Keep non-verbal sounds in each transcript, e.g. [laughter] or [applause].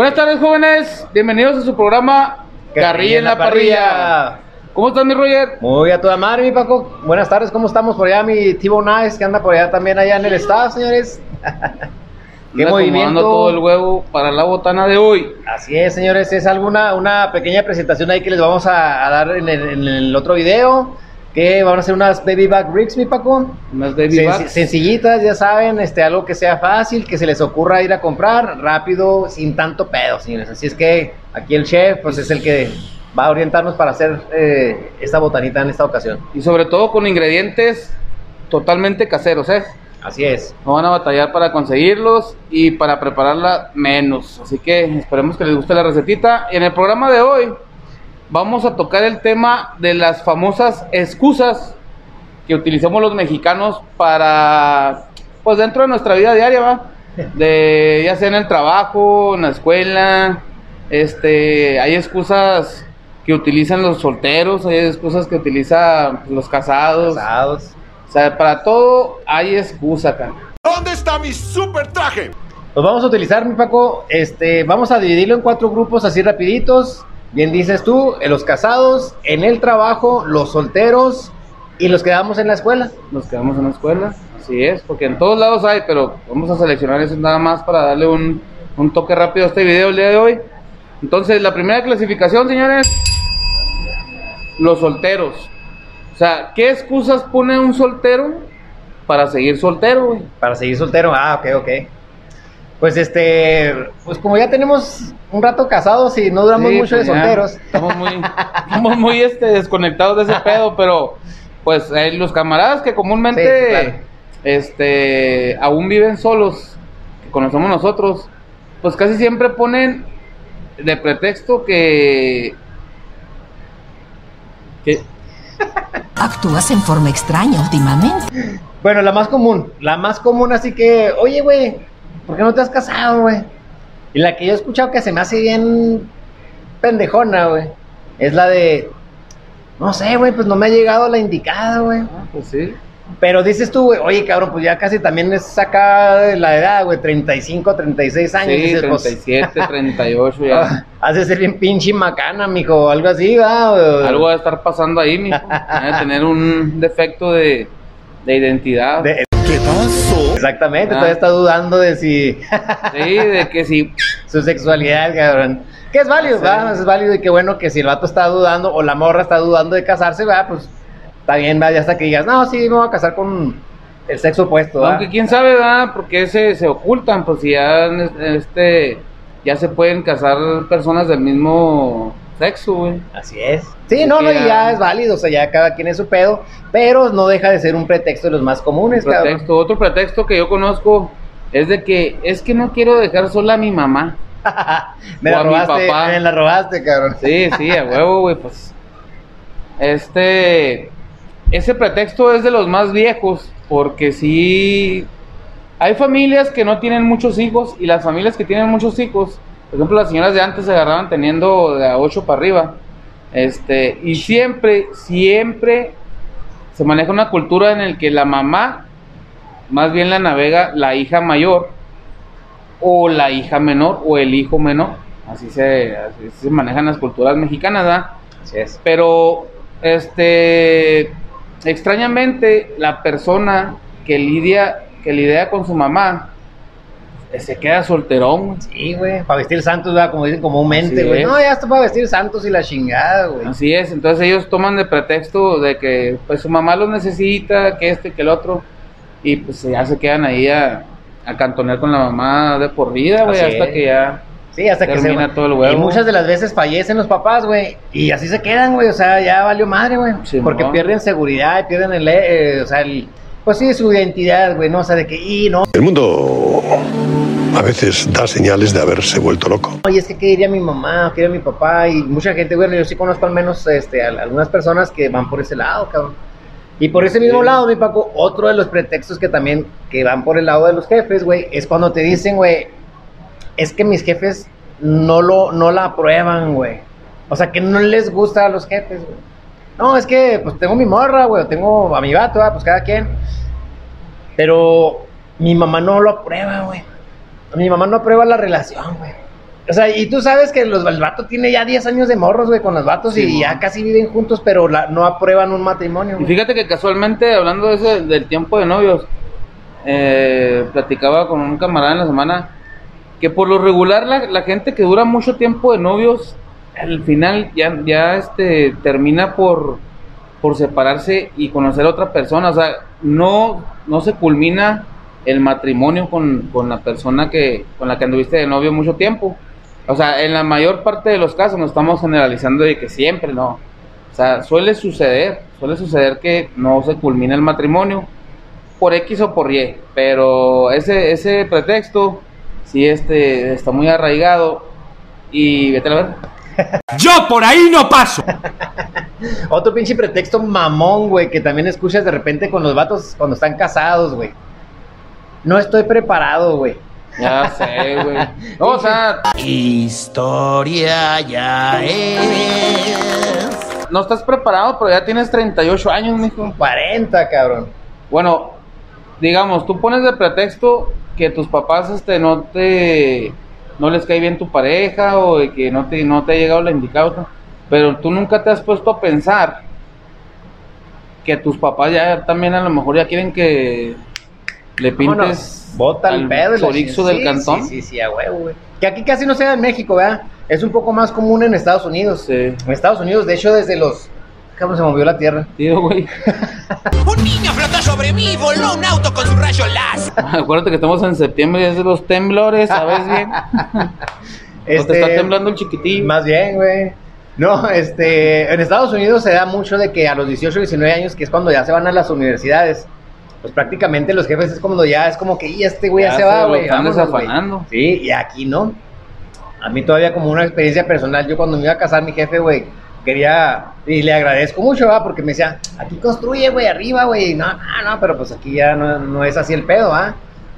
Buenas tardes, jóvenes. Bienvenidos a su programa Carrilla en la Parrilla. ¿Cómo estás, mi Roger? Muy a toda madre, mi Paco. Buenas tardes, ¿cómo estamos por allá? Mi Tibo Nice, que anda por allá también, allá en el estado, señores. [laughs] ¿Qué movimiento? todo el huevo para la botana de hoy. Así es, señores. Es alguna una pequeña presentación ahí que les vamos a, dar en el, otro video. Que van a ser unas baby back rigs, mi Paco. Unas baby bags. Sencillitas, ya saben, este, algo que sea fácil, que se les ocurra ir a comprar rápido, sin tanto pedo, señores. Así es que aquí el chef, pues es el que va a orientarnos para hacer eh, esta botanita en esta ocasión. Y sobre todo con ingredientes totalmente caseros, ¿eh? Así es. No van a batallar para conseguirlos y para prepararla menos. Así que esperemos que les guste la recetita. Y en el programa de hoy vamos a tocar el tema de las famosas excusas que utilizamos los mexicanos para, pues dentro de nuestra vida diaria, ¿va? De, ya sea en el trabajo, en la escuela, este, hay excusas que utilizan los solteros, hay excusas que utilizan los casados. Casados. O sea, para todo hay excusa acá. ¿Dónde está mi super traje? Pues vamos a utilizar, mi Paco, este, vamos a dividirlo en cuatro grupos así rapiditos. Bien dices tú, los casados, en el trabajo, los solteros y los que quedamos en la escuela. Nos quedamos en la escuela, así es, porque en todos lados hay, pero vamos a seleccionar eso nada más para darle un, un toque rápido a este video el día de hoy. Entonces, la primera clasificación, señores, los solteros. O sea, ¿qué excusas pone un soltero para seguir soltero, güey? Para seguir soltero, ah, ok, ok. Pues este, pues como ya tenemos un rato casados y no duramos mucho de pues solteros. Estamos muy, [laughs] estamos muy este, desconectados de ese [laughs] pedo, pero pues eh, los camaradas que comúnmente este aún viven solos, que conocemos nosotros, pues casi siempre ponen de pretexto que que [laughs] Actúas en forma extraña últimamente. Bueno, la más común, la más común, así que, oye, güey, ¿por qué no te has casado, güey? Y la que yo he escuchado que se me hace bien pendejona, güey, es la de, no sé, güey, pues no me ha llegado la indicada, güey. Ah, pues sí. Pero dices tú, güey, oye, cabrón, pues ya casi también es acá de la edad, güey, 35, 36 años. Sí, dices, 37, pues, 38 [laughs] ya. [laughs] Hace ser bien pinche macana, mijo, algo así, ¿va? Algo va a estar pasando ahí, mijo. [laughs] Va a tener un defecto de, de identidad. ¿Qué Exactamente, ah. todavía está dudando de si... [laughs] sí, de que si... Su sexualidad, cabrón. Que es válido, ¿va? Es válido y qué bueno que si el vato está dudando o la morra está dudando de casarse, va, pues está bien, ya hasta que digas, no, sí, me voy a casar con el sexo opuesto. Aunque quién sabe, ¿verdad? Porque se, se ocultan, pues si ya, este, ya se pueden casar personas del mismo sexo, güey. Así es. Sí, no, no, y ya es válido, o sea, ya cada quien es su pedo, pero no deja de ser un pretexto de los más comunes, pretexto. Otro pretexto que yo conozco es de que es que no quiero dejar sola a mi mamá. [laughs] me la robaste, me la robaste, cabrón. Sí, sí, a huevo, güey, pues. Este ese pretexto es de los más viejos, porque sí hay familias que no tienen muchos hijos y las familias que tienen muchos hijos, por ejemplo, las señoras de antes se agarraban teniendo de a 8 para arriba. Este, y siempre, siempre se maneja una cultura en el que la mamá más bien la navega la hija mayor o la hija menor o el hijo menor. Así se, así se manejan las culturas mexicanas, ¿verdad? Así es. Pero este extrañamente, la persona que lidia, que lidia con su mamá, se queda solterón. Sí, güey, para vestir santos, como dicen comúnmente, güey. No, ya está para vestir santos y la chingada, güey. Así es, entonces ellos toman de pretexto de que pues su mamá los necesita, que este, que el otro, y pues ya se quedan ahí a, a cantonear con la mamá de por vida, güey, hasta que ya Sí, hasta que se todo el huevo. Y muchas de las veces fallecen los papás, güey. Y así se quedan, güey. O sea, ya valió madre, güey. porque pierden seguridad, pierden el, eh, o sea, el, pues sí, su identidad, güey, ¿no? O sea, de que, y no. El mundo a veces da señales de haberse vuelto loco. Oye, es que qué diría mi mamá, qué diría mi papá, y mucha gente, güey, yo sí conozco al menos este, algunas personas que van por ese lado, cabrón. Y por ese mismo lado, mi Paco, otro de los pretextos que también que van por el lado de los jefes, güey, es cuando te dicen, güey, es que mis jefes no, lo, no la aprueban, güey. O sea, que no les gusta a los jefes, güey. No, es que pues tengo mi morra, güey, tengo a mi vato, pues cada quien. Pero mi mamá no lo aprueba, güey. Mi mamá no aprueba la relación, güey. O sea, y tú sabes que los, el vato tiene ya 10 años de morros, güey, con los vatos Sí, y ya casi viven juntos, pero la- no aprueban un matrimonio. Y fíjate que casualmente, hablando de ese, del tiempo de novios, eh, platicaba con un camarada en la semana que por lo regular la, la gente que dura mucho tiempo de novios, al final ya, ya este, termina por, por separarse y conocer a otra persona. O sea, no, no se culmina el matrimonio con, con la persona que, con la que anduviste de novio mucho tiempo. O sea, en la mayor parte de los casos no estamos generalizando de que siempre, no. O sea, suele suceder, suele suceder que no se culmina el matrimonio por X o por Y, pero ese, ese pretexto sí este, está muy arraigado y vete a ver. Yo por ahí no paso. [laughs] Otro pinche pretexto mamón, güey, que también escuchas de repente con los vatos cuando están casados, güey. No estoy preparado, güey. Ya sé, güey. No, o sea, Historia ya es. no estás preparado, pero ya tienes 38 años, mijo. 40, cabrón. Bueno, digamos, tú pones de pretexto que tus papás este no te no les cae bien tu pareja o de que no te no te ha llegado la indicada, pero tú nunca te has puesto a pensar que tus papás ya también a lo mejor ya quieren que le pintes. Bota el al pedo. chorizo del sí, cantón. Sí, sí, sí, a huevo, güey. Que aquí casi no se da en México, ¿verdad? Es un poco más común en Estados Unidos. Sí. En Estados Unidos, de hecho, desde los... ¿Cómo se movió la tierra? Tío, güey. [laughs] Un niño flotó sobre mí y voló un auto con su rayo láser. [laughs] Acuérdate que estamos en septiembre y es de los temblores, ¿sabes bien? [laughs] O te Este, está temblando el chiquitillo. Más bien, güey. No, este, en Estados Unidos se da mucho de que a los 18, 19 años, que es cuando ya se van a las universidades, pues prácticamente los jefes es como ya, es como que, y este güey ya, Ya se se va, güey. están vámonos, güey". desafanando. Sí, y aquí no. A mí todavía como una experiencia personal, yo cuando me iba a casar, mi jefe, güey, quería, y le agradezco mucho, ¿va? Porque me decía, aquí construye, güey, arriba, güey. No, no, no, pero pues aquí ya no, no es así el pedo, ¿va?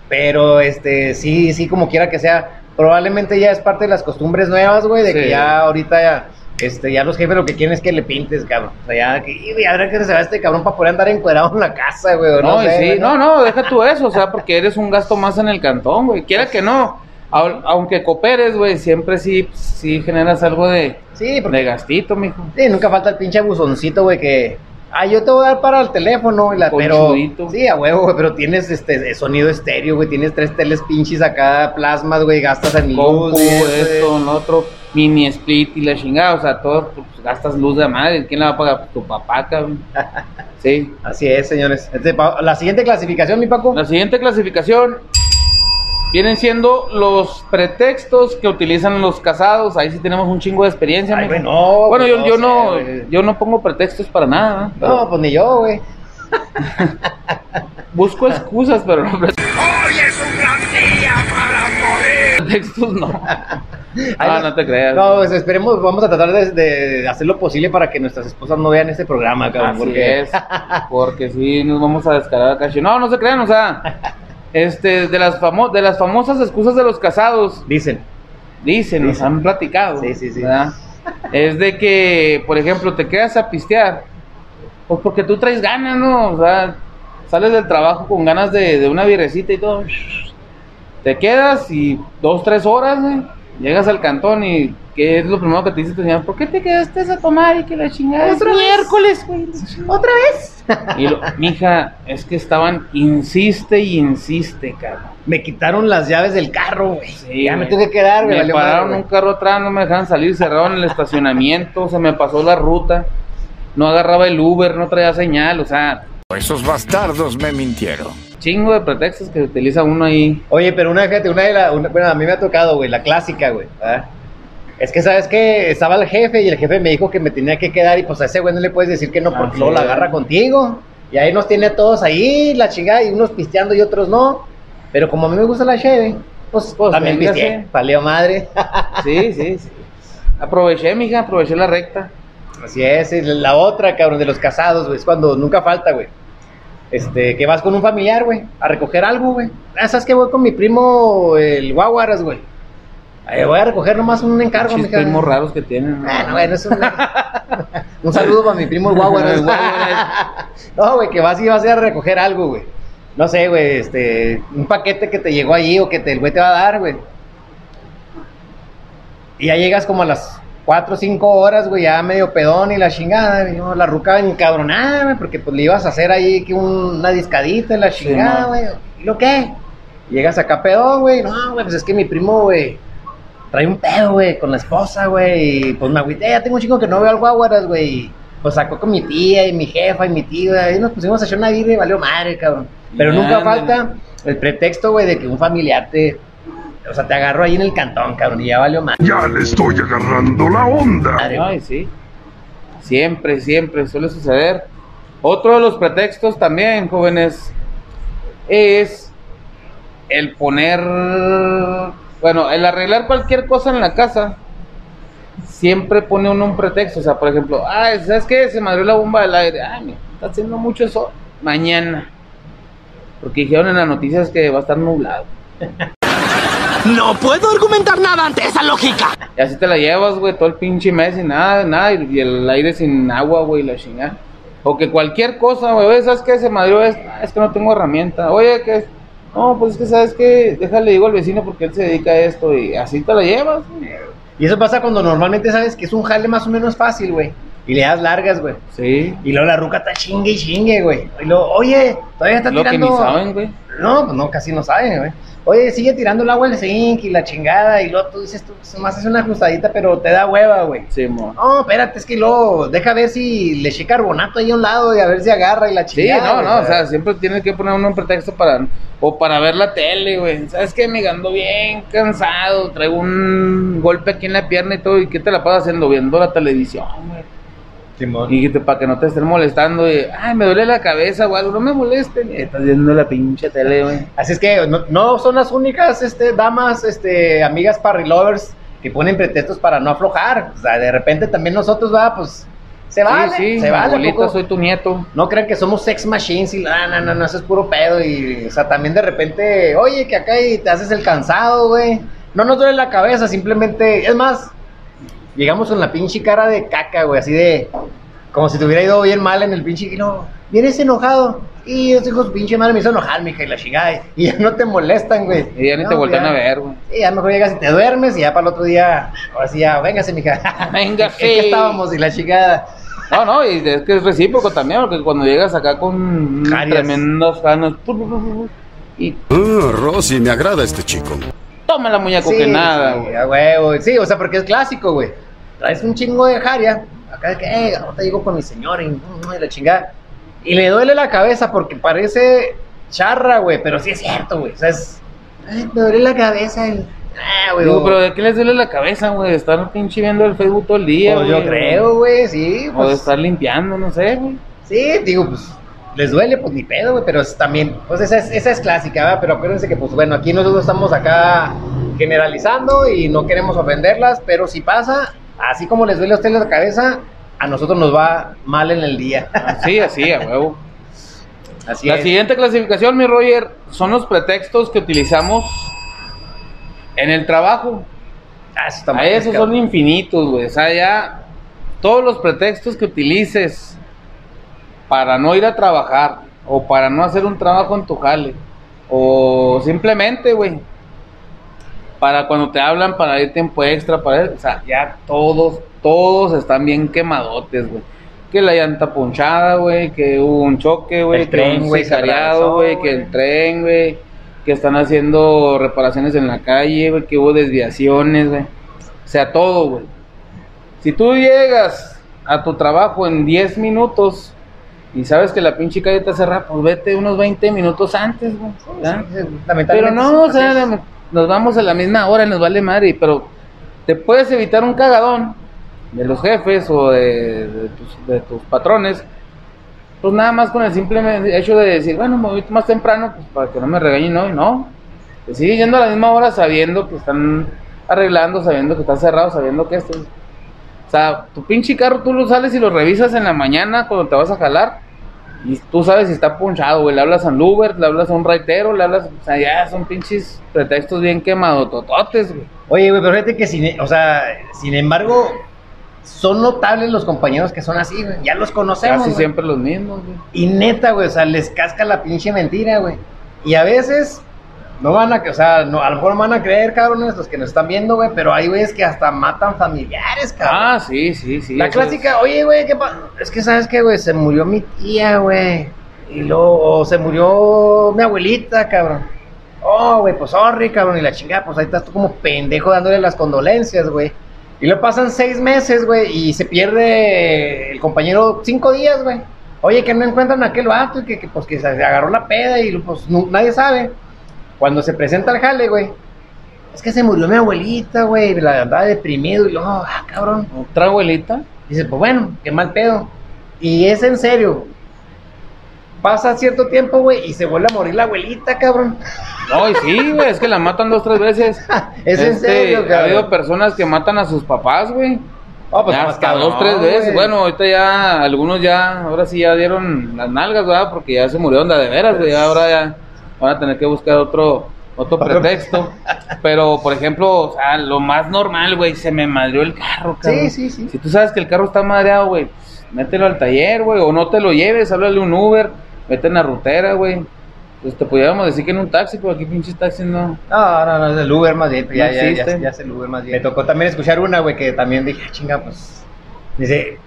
Pero, este, sí, sí, como quiera que sea, probablemente ya es parte de las costumbres nuevas, güey, de que ya ahorita ya, este, ya los jefes lo que quieren es que le pintes, cabrón. O sea, ya, que, y, habrá que se va este cabrón para poder andar encuerado en la casa, güey, no, No, sé, sí, no, no, deja tú eso, o sea, porque eres un gasto más en el cantón, güey. Quiera que no, aunque cooperes, güey, siempre sí, sí generas algo de, Sí, porque de gastito, mijo. Sí, nunca falta el pinche buzoncito, güey, que... Ah, yo te voy a dar para el teléfono, y la, pero... Sí, a huevo, güey, pero tienes este sonido estéreo, güey, tienes tres teles pinches acá, plasmas, güey, gastas en luz, esto, en otro, mini split y la chingada, o sea, todo, pues, gastas luz de madre. ¿Quién la va a pagar? Tu papá, cabrón. [laughs] Sí. Así es, señores. Este, la siguiente clasificación, mi Paco. La siguiente clasificación vienen siendo los pretextos que utilizan los casados. Ahí sí tenemos un chingo de experiencia, Ay, güey, no. Bueno, yo, yo sé, no, yo no pongo pretextos para nada. ¿no? Pero No, pues ni yo, güey. [laughs] busco excusas, pero no Hoy es un gran día para morir. pretextos no. Ay, [laughs] Ah, no te creas. No, pues esperemos, vamos a tratar de, de hacer lo posible para que nuestras esposas no vean este programa, cabrón. Así porque... es, porque sí nos vamos a descargar acá. No, no se crean, o sea, [laughs] este, de las famo de las famosas excusas de los casados, Dicen. dicen, nos han platicado. Sí, sí, sí. ¿verdad? Es de que, por ejemplo, te quedas a pistear, pues porque tú traes ganas, ¿no? O sea, sales del trabajo con ganas de, de una virecita y todo. Te quedas y dos, tres horas, güey, llegas al cantón y ¿qué es lo primero que te dice tu señor? ¿Por qué te quedaste a tomar y que la chingada es ¿Otra miércoles, güey? ¿Otra vez? [laughs] Y lo, mija, es que estaban, insiste y insiste, cabrón. Me quitaron las llaves del carro, güey. Sí, ya me tuve que quedar, güey. Me valió pararon madre, un carro atrás, no me dejaban salir, cerraron el estacionamiento, se me pasó la ruta, no agarraba el Uber, no traía señal, o sea, Esos bastardos me mintieron. Chingo de pretextos que utiliza uno ahí. Oye, pero una, fíjate, una de las. Bueno, a mí me ha tocado, güey, la clásica, güey. ¿verdad? Es que, ¿sabes qué? Estaba el jefe y el jefe me dijo que me tenía que quedar y pues a ese güey no le puedes decir que no porque Así luego la agarra contigo. Y ahí nos tiene a todos ahí, la chingada, y unos pisteando y otros no. Pero como a mí me gusta la cheve, pues, Pues, también véngase. pisteé. Paleo madre. [laughs] Sí, sí, sí. Aproveché, mija, aproveché la recta. Así es, la otra, cabrón, de los casados, güey, es cuando nunca falta, güey. Este, que vas con un familiar, güey, a recoger algo, güey. Ah, ¿sabes que Voy con mi primo, el Guaguaras, güey. Ahí voy a recoger nomás un encargo, mija. primos raros que tienen. ¿no? Bueno, bueno, es una... [laughs] un saludo para mi primo el Guaguaras. El [laughs] Guaguaras. no, güey, que vas y vas a ir a recoger algo, güey. No sé, güey, este, un paquete que te llegó allí o que te, el güey te va a dar, güey. Y ya llegas como a las 4 o 5 horas, güey, ya medio pedón y la chingada. Y yo, la ruca encabronada, güey, porque pues le ibas a hacer ahí que un- una discadita y la chingada, no. güey. ¿Y lo qué? Llegas acá pedón, güey. No, güey, pues es que mi primo, güey, trae un pedo, güey, con la esposa, güey. Y pues me agüité, ya tengo un chico que no veo al guaguaras, güey. Pues sacó con mi tía y mi jefa y mi tía. Y nos pusimos a echar una vida y valió madre, cabrón. Pero nunca falta el pretexto, güey, de que un familiar te. O sea, te agarró ahí en el cantón, cabrón, y ya valió madre. Ya le estoy agarrando la onda. Ay, sí. Siempre, siempre suele suceder. Otro de los pretextos también, jóvenes, es el poner, bueno, el arreglar cualquier cosa en la casa. Siempre pone uno un pretexto, o sea, por ejemplo, ah, ¿sabes qué? Se madrió la bomba del aire. Ah, mira, está haciendo mucho sol. Mañana. Porque dijeron en las noticias que va a estar nublado. No puedo argumentar nada ante esa lógica. Y así te la llevas, güey, todo el pinche mes y nada, nada, y el aire sin agua, güey, la chingada. O que cualquier cosa, güey, ¿sabes qué? Se madrió esto, Ah, es que no tengo herramienta. Oye, ¿qué es? No, pues es que, ¿sabes qué? Déjale, digo al vecino porque él se dedica a esto y así te la llevas, güey. Y eso pasa cuando normalmente sabes que es un jale más o menos fácil, güey. Y le das largas, güey. Sí, Y luego la ruca está chingue y chingue, güey. Y luego, oye, todavía está lo que tirando. ni saben, güey. No, pues no, casi no saben, güey. Oye, sigue tirando el agua al zinc y la chingada. Y luego tú dices, tú nomás es una ajustadita, pero te da hueva, güey. Sí, mo. No, espérate, es que luego deja ver si le eché carbonato ahí a un lado y a ver si agarra y la Sí, chingada. no, güey. no, o sea, siempre tienes que poner uno un pretexto para, o para ver la tele, güey. ¿Sabes qué? Me ando bien cansado, traigo un golpe aquí en la pierna y todo, ¿y qué te la pasas haciendo? Viendo la televisión, güey. Simón. Y para que no te estén molestando, y, ay, me duele la cabeza o algo, no me molesten. Y estás viendo la pinche tele, güey. Así es que no, no son las únicas este, damas, este, amigas parrilovers que ponen pretextos para no aflojar. O sea, de repente también nosotros, va, pues, se vale, sí, sí, se vale. abuelita, poco. soy tu nieto. No crean que somos sex machines y no, no, no, no, eso es puro pedo. Y, o sea, también de repente, oye, que acá y te haces el cansado, güey. No nos duele la cabeza, simplemente, es más, llegamos con la pinche cara de caca, güey, así de, como si te hubiera ido bien mal en el pinche, y no, vienes enojado. Y esos hijos pinche madre me hizo enojar, mija, y la chingada. Y ya no te molestan, güey. Y ya ni No, te voltean ya. a ver, güey. Sí, ya mejor llegas y te duermes y ya para el otro día, ahora sí ya, véngase, mija. [laughs] Venga, ¿En qué sí. estábamos? Y la chingada. No, no, y es que es recíproco también, porque cuando llegas acá con Jarias. tremendos pu, y Ah, Rosy, me agrada este chico. Toma la muñeco que nada, sí, güey. a huevo. Sí, o sea, porque es clásico, güey. Traes un chingo de jaria. Acá de que, eh, ahorita llego con mi señora y, mm, y la chingada. Y le duele la cabeza porque parece charra, güey. Pero sí es cierto, güey. O sea, es. Ay, me duele la cabeza. y- Ah, güey. Digo, pero ¿de qué les duele la cabeza, güey? De estar pinche viendo el Facebook todo el día, pues güey. yo creo, güey, sí. O de Pues, estar limpiando, no sé, güey. Sí, digo, pues. Les duele, pues ni pedo, güey, pero es también, pues esa es, esa es clásica, ¿verdad? Pero acuérdense que, pues bueno, aquí nosotros estamos acá generalizando y no queremos ofenderlas, pero si pasa, así como les duele a ustedes la cabeza, a nosotros nos va mal en el día. Así, así, a huevo. Así La es. siguiente clasificación, mi Roger, son los pretextos que utilizamos en el trabajo. Ah, eso está A mal, esos son infinitos, güey. O sea, ya todos los pretextos que utilices para no ir a trabajar o para no hacer un trabajo en tu jale o simplemente, güey, para cuando te hablan para ir tiempo extra, para, o sea, ya todos, todos están bien quemadotes, güey. Que la llanta ponchada, güey, que hubo un choque, güey, que tren, un güey, sicariado, que el tren, güey, que están haciendo reparaciones en la calle, güey, que hubo desviaciones, güey. O sea, todo, güey. Si tú llegas a tu trabajo en 10 minutos y sabes que la pinche calle está cerrada, pues vete unos 20 minutos antes, güey. Pero no, o sea, nos vamos a la misma hora y nos vale madre, pero te puedes evitar un cagadón de los jefes o de, de tus, de tus patrones, pues nada más con el simple hecho de decir, bueno, me voy más temprano, pues para que no me regañen hoy, no. Te sigues yendo a la misma hora sabiendo que están arreglando, sabiendo que está cerrado, sabiendo que esto. O sea, tu pinche carro tú lo sales y lo revisas en la mañana cuando te vas a jalar. Y tú sabes si está punchado, güey. Le hablas a un Uber, le hablas a un raitero, le hablas. O sea, ya son pinches pretextos bien quemados, tototes, güey. Oye, güey, pero fíjate que, sin, o sea, sin embargo, son notables los compañeros que son así, güey. Ya los conocemos. Casi güey. siempre los mismos, güey. Y neta, güey, o sea, les casca la pinche mentira, güey. Y a veces, No van a, o sea, no, a lo mejor no van a creer, cabrones, los que nos están viendo, güey, pero hay güeyes que hasta matan familiares, cabrón. Ah, sí, sí, sí. La clásica, oye, güey, ¿qué pasa? Es que, ¿sabes qué, güey? Se murió mi tía, güey. Y luego o se murió mi abuelita, cabrón. Oh, güey, pues sorry, cabrón. Y la chingada, pues ahí estás tú como pendejo dándole las condolencias, güey. Y lo pasan seis meses, güey, y se pierde el compañero cinco días, güey. Oye, que no encuentran a aquel vato y que, que, pues que se agarró la peda y pues no- nadie sabe. Cuando se presenta el jale, güey. Es que se murió mi abuelita, güey. La andaba deprimido y luego, ah, cabrón. Otra abuelita. Dice, pues bueno, qué mal pedo. Y es en serio. Pasa cierto tiempo, güey, y se vuelve a morir la abuelita, cabrón. No, y sí, güey, es que la matan dos, tres veces. [laughs] Es en Este, serio, Ha cabrón. habido personas que matan a sus papás, güey. Oh, pues hasta cabrón, dos, tres veces. Bueno, ahorita ya, algunos ya, ahora sí ya dieron las nalgas, ¿verdad? Porque ya se murieron de, de veras, güey. Ahora ya van a tener que buscar otro, otro pretexto. Pero, por ejemplo, o sea, lo más normal, güey, se me madrió el carro, cabrón. Sí, sí, sí. Si tú sabes que el carro está madreado, güey, pues, mételo al taller, güey, o no te lo lleves, háblale un Uber, vete en la rutera, güey. Pues te pudiéramos decir que en un taxi, pero aquí pinches taxis no. No, no, no, es el Uber más bien. Ya, No ya, ya, existe. ya es el Uber más bien. Me tocó también escuchar una, güey, que también dije, "Ah, chinga, pues. Dice,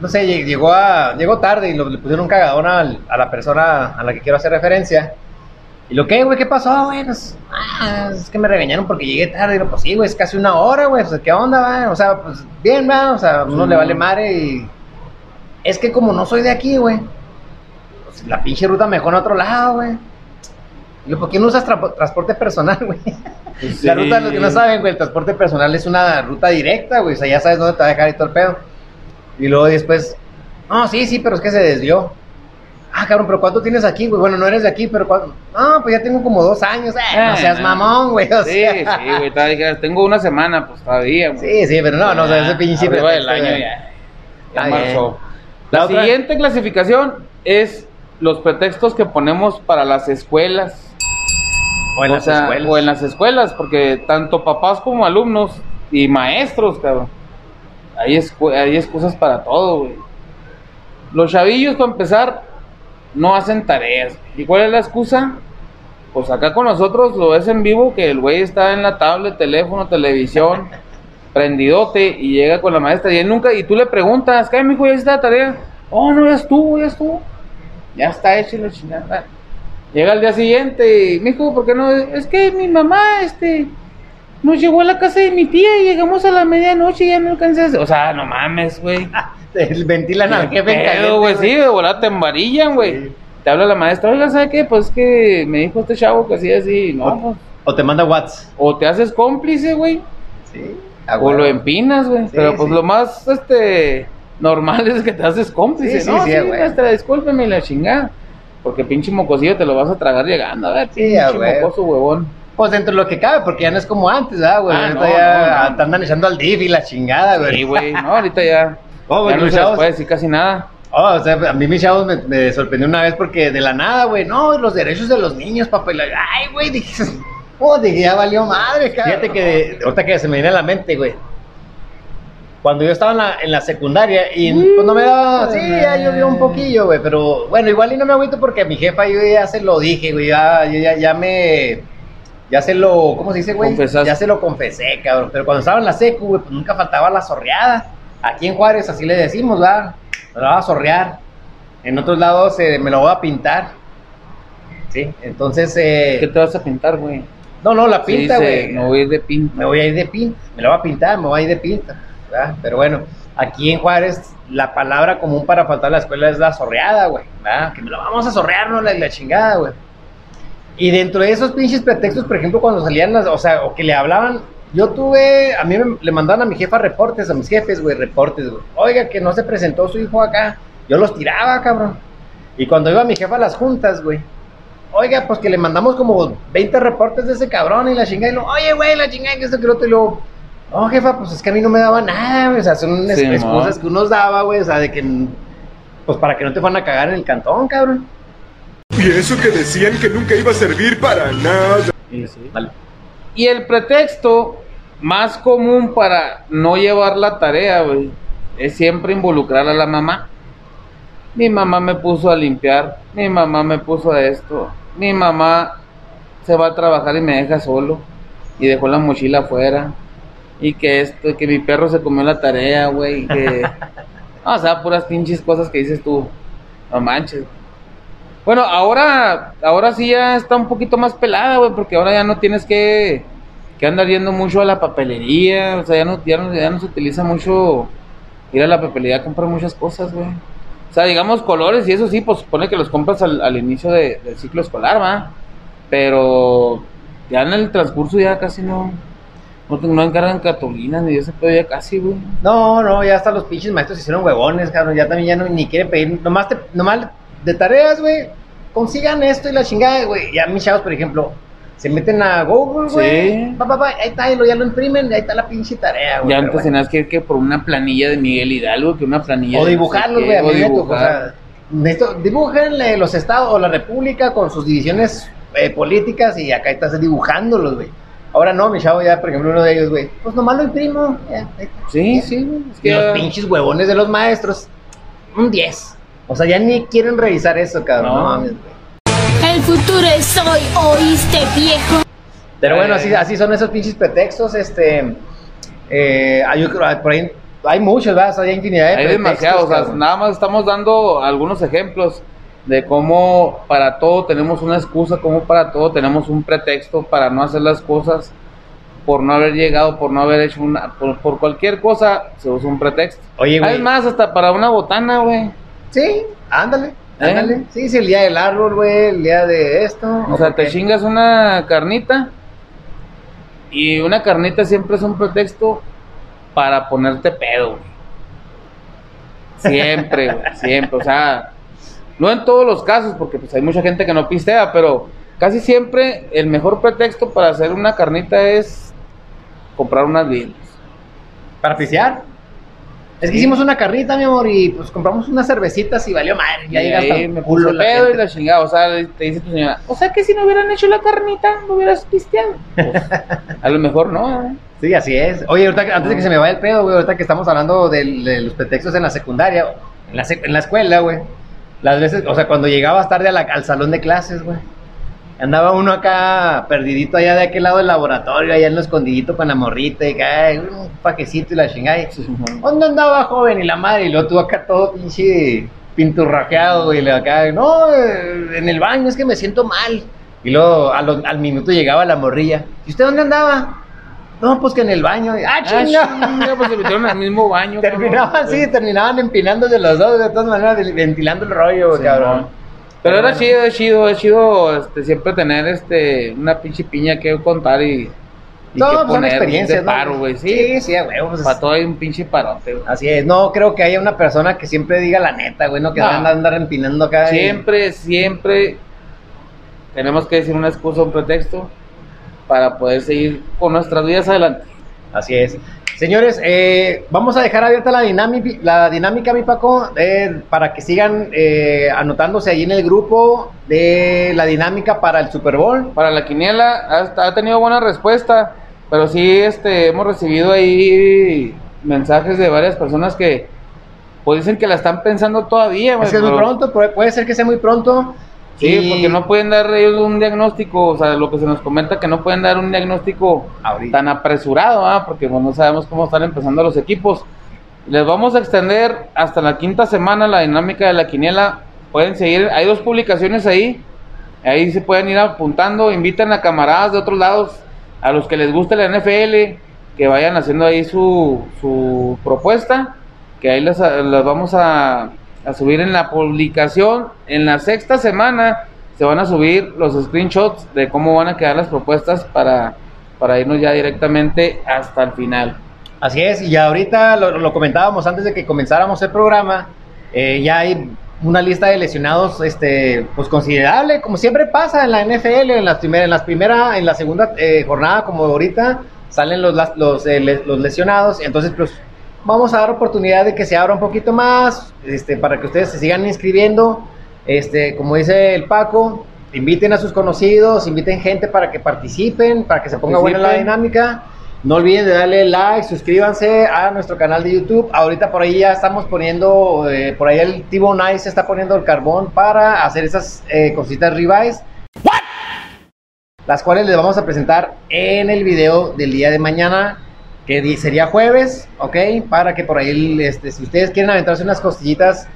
no sé, lleg- llegó, a, llegó tarde y lo- le pusieron un cagadón al- a la persona a la que quiero hacer referencia. Y lo que, güey, ¿qué pasó, güey? Pues, ah, es que me regañaron porque llegué tarde. Y lo, pues sí, güey, es casi una hora, güey. Pues, ¿qué onda, va? O sea, pues bien, va. O sea, a uno le vale madre y. Es que como no soy de aquí, güey. Pues la pinche ruta mejor en otro lado, güey. Y yo, ¿por qué no usas tra- transporte personal, [laughs] güey? Pues, La ruta, los que no saben, güey, el transporte personal es una ruta directa, güey. O sea, ya sabes dónde te va a dejar y todo el pedo. Y luego después, no, sí, sí, pero es que se desvió. Ah, cabrón, pero ¿cuánto tienes aquí, güey? Bueno, no eres de aquí, pero ¿cuánto? No, pues ya tengo como dos años. Eh, no Ah, seas mamón, güey. O Sí, sea. sí, güey, todavía tengo una semana, pues todavía, güey. Sí, sí, pero no, no, o sea, ese pinche pretexto, año ya. Ya marchó. La siguiente clasificación es los pretextos que ponemos para las escuelas. O en O las sea, escuelas. O en las escuelas, porque tanto papás como alumnos y maestros, cabrón. Hay, hay excusas para todo, güey. Los chavillos, para empezar, no hacen tareas. ¿Y cuál es la excusa? Pues acá con nosotros lo ves en vivo que el güey está en la tablet, teléfono, televisión, [laughs] prendidote y llega con la maestra y él nunca, y tú le preguntas, ¿qué, mijo, ya está la tarea? Oh, no, ya estuvo, ya estuvo. Ya está hecho la chingada. Llega al día siguiente y, mijo, ¿por qué no? Es que mi mamá, este, nos llevó a la casa de mi tía y llegamos a la medianoche y ya no alcancé a hacer-". O sea, no mames, güey. [laughs] El ventilan al jefe caliente, güey, sí, de volada te embarillan, güey. Sí. Te habla la maestra, oiga, ¿sabe qué? Pues que me dijo este chavo que así, así, no, pues. O te manda WhatsApp. O te haces cómplice, güey. Sí. O lo empinas, güey. Sí, Pero pues sí. lo más, este, normal [laughs] es que te haces cómplice, Sí, sí, ¿no? sí, Sí, maestra, discúlpeme la chingada. Porque pinche mocosillo te lo vas a tragar llegando, a ver, pinche mocoso huevón. Pues dentro de lo que cabe, porque ya no es como antes, ¿verdad, güey? Ah, Ahorita no, ya no, no. te andan echando al DIF y la chingada, güey. Sí, güey, no, ahorita ya. Oh, ya no los se chavos- puede decir casi nada. Oh, o sea, a mí mis chavos me, me sorprendió una vez porque de la nada, güey, no, los derechos de los niños, papá. y la- Ay, güey, dije, [laughs] oh, dije, ya valió madre, cabrón. Fíjate que, de- ahorita que se me viene a la mente, güey. Cuando yo estaba en la, en la secundaria y pues no me daba, sí, ya llovió un poquillo, güey, pero bueno, igual y no me agüito porque a mi jefa yo ya se lo dije, güey, ya, yo ya, ya me, ya se lo, ¿cómo se dice, güey? Confesaste. Ya se lo confesé, cabrón, pero cuando estaba en la secu, güey, pues nunca faltaba la sorreada. Aquí en Juárez así le decimos, ¿verdad? Me la va a sorrear. En otros lados eh, me lo voy a pintar. Sí, entonces, eh, ¿Qué te vas a pintar, güey? no, no, la pinta, güey. Me voy a ir de pinta. Me voy a ir de pinta, me lo voy a pintar, me voy a ir de pinta. ¿verdad? Pero bueno, aquí en Juárez la palabra común para faltar a la escuela es la sorreada, güey. Que me lo vamos a sorrear, no la, la chingada, güey. Y dentro de esos pinches pretextos, por ejemplo, cuando salían las, o sea, o que le hablaban, yo tuve, a mí me, le mandaban a mi jefa reportes, a mis jefes, güey, reportes, güey. Oiga, que no se presentó su hijo acá. Yo los tiraba, cabrón. Y cuando iba mi jefa a las juntas, güey, Oiga, pues que le mandamos como 20 reportes de ese cabrón y la chingada. Y luego, oye, güey, la chingada, que esto, que lo otro. Y luego, no, jefa, pues es que a mí no me daba nada, güey. O sea, son es- Sí, excusas que unos daba, güey. O sea, de que, pues para que no te fueran a cagar en el cantón, cabrón. Y eso que decían que nunca iba a servir para nada. Vale. Y el pretexto más común para no llevar la tarea, güey, es siempre involucrar a la mamá. Mi mamá me puso a limpiar, mi mamá me puso a esto, mi mamá se va a trabajar y me deja solo. Y dejó la mochila afuera. Y que esto, que mi perro se comió la tarea, güey. Que... [laughs] No, o sea, puras pinches cosas que dices tú. No manches. Bueno, ahora, ahora sí ya está un poquito más pelada, güey, porque ahora ya no tienes que, que andar yendo mucho a la papelería, o sea, ya no, ya no, ya no se utiliza mucho ir a la papelería a comprar muchas cosas, güey. O sea, digamos colores y eso sí, pues supone que los compras al, al inicio de- del ciclo escolar, ¿va? Pero ya en el transcurso ya casi no, no, no encargan cartulinas ni ese pedo ya casi, güey. No, no, ya hasta los pinches maestros hicieron huevones, cabrón. Ya también ya no, ni quieren pedir. Nomás, te, nomás de tareas, güey. Consigan esto y la chingada, güey. Ya mis chavos, por ejemplo, se meten a Google, güey. Sí. Pa, pa, pa, ahí está, y lo, ya lo imprimen, ahí está la pinche tarea, güey. Ya antes tenías que ir que por una planilla de Miguel Hidalgo, que una planilla O de no sé güey. A dibujar. sea, necesito- dibújenle los estados o la república con sus divisiones eh, políticas y acá estás dibujándolos, güey. Ahora no, mi chavo ya, por ejemplo, uno de ellos, güey. Pues nomás lo imprimo. ya. Sí, sí, güey, es que los pinches huevones de los maestros, un 10. O sea, ya ni quieren revisar eso, cabrón. No. No, mames, güey. Futuro es hoy, ¿oíste, viejo? Pero bueno, Ay. así, así son esos pinches pretextos, este... Eh, hay, por ahí, hay muchos, ¿verdad? O sea, hay infinidad de Hay pretextos, demasiados, o sea, cabrón. nada más estamos dando algunos ejemplos de cómo para todo tenemos una excusa, cómo para todo tenemos un pretexto para no hacer las cosas, por no haber llegado, por no haber hecho una, por, por cualquier cosa se usa un pretexto. Oye, güey. Además, hasta para una botana, güey. Sí, ándale, ¿Eh? ándale. Sí, sí, el día del árbol, güey, el día de esto. O sea, te chingas una carnita y una carnita siempre es un pretexto para ponerte pedo, güey. Siempre, güey, [laughs] siempre. O sea, no en todos los casos, porque pues hay mucha gente que no pistea, pero casi siempre el mejor pretexto para hacer una carnita es comprar unas birras. Para pisear. Es que hicimos una carrita, mi amor, y pues compramos unas cervecitas y valió madre. Ya y llega hasta me culo la pedo y la chingada. O sea, te dice tu señora, o sea que si no hubieran hecho la carnita, no hubieras pisteado. Pues, a lo mejor no, ¿eh? Sí, así es. Oye, ahorita, antes de que se me vaya el pedo, güey, ahorita que estamos hablando de, los pretextos en la secundaria, en la, en la escuela, güey. Las veces, o sea, cuando llegabas tarde a la- al salón de clases, güey. Andaba uno acá perdidito allá de aquel lado del laboratorio, allá en lo escondidito con la morrita y ay, un pajecito y la chingada. ¿Dónde andaba joven? Y la madre, y luego tú acá todo pinche pinturrajeado, y acá, no, eh, en el baño es que me siento mal. Y luego a lo- al minuto llegaba la morrilla. ¿Y usted dónde andaba? No, pues que en el baño. ¡Ah, Ah, chinga! pues se metieron al mismo baño. [laughs] Terminaban, cabrón. sí, terminaban empinándose los dos, de todas maneras, ventilando el rollo, Sí, cabrón. no. Pero era bueno. chido, es chido, es chido este, siempre tener este una pinche piña que contar y, y No, que pues son experiencias, ¿no? paro, güey. Sí, Sí, sí, a huevo, pues, para todo hay un pinche parote, güey. Así es, no creo que haya una persona que siempre diga la neta, güey, no que No. anda andar empinando acá. y- Siempre, siempre tenemos que decir una excusa, un pretexto para poder seguir con nuestras vidas adelante. Así es. Señores, eh, vamos a dejar abierta la dinámica, la dinámica mi Paco, eh, para que sigan eh, anotándose ahí en el grupo de la dinámica para el Super Bowl. Para la quiniela ha, ha tenido buena respuesta, pero sí este, hemos recibido ahí mensajes de varias personas que pues dicen que la están pensando todavía. Es que es muy pronto, puede ser que sea muy pronto. Sí, Y- porque no pueden dar ellos un diagnóstico, o sea, lo que se nos comenta que no pueden dar un diagnóstico Ahorita. tan apresurado, ¿ah? porque pues, no sabemos cómo están empezando los equipos. Les vamos a extender hasta la quinta semana la dinámica de la quiniela. Pueden seguir, hay dos publicaciones ahí, ahí se pueden ir apuntando, invitan a camaradas de otros lados, a los que les guste la NFL, que vayan haciendo ahí su, su propuesta, que ahí las, las vamos a, a subir en la publicación. En la sexta semana se van a subir los screenshots de cómo van a quedar las propuestas para, para irnos ya directamente hasta el final. Así es, y ahorita lo, comentábamos antes de que comenzáramos el programa, eh, ya hay una lista de lesionados, este, pues considerable, como siempre pasa en la NFL, en las primeras, en primera, la segunda eh, jornada, como ahorita salen los, los, eh, los lesionados, entonces pues vamos a dar oportunidad de que se abra un poquito más, este, para que ustedes se sigan inscribiendo, este, como dice el Paco, inviten a sus conocidos, inviten gente para que participen, para que se ponga buena la dinámica. No olviden de darle like, suscríbanse a nuestro canal de YouTube. Ahorita por ahí ya estamos poniendo, eh, por ahí el Tibo Nice está poniendo el carbón para hacer esas eh, cositas ribeyes. las cuales les vamos a presentar en el video del día de mañana, que sería jueves, ¿ok? Para que por ahí, este, si ustedes quieren aventarse unas costillitas,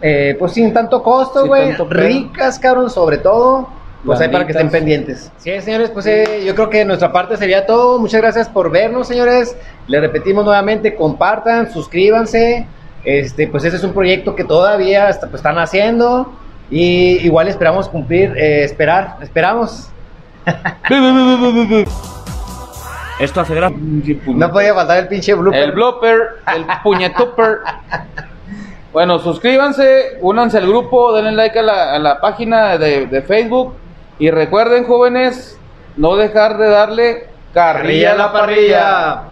eh, pues sin tanto costo, güey, ricas, cabrón, sobre todo, pues ahí para que estén pendientes. Sí, señores, pues eh, yo creo que de nuestra parte sería todo. Muchas gracias por vernos, señores. Les repetimos nuevamente, compartan, suscríbanse. Este, pues ese es un proyecto que todavía está- pues, están haciendo y igual esperamos cumplir, eh, esperar, esperamos. [laughs] Esto hace gracia. No podía faltar el pinche blooper. El blooper, el puñetuper. Bueno, suscríbanse, únanse al grupo, denle like a la, a la página de, de Facebook. Y recuerden, jóvenes, no dejar de darle carrilla Carrilla a la parrilla.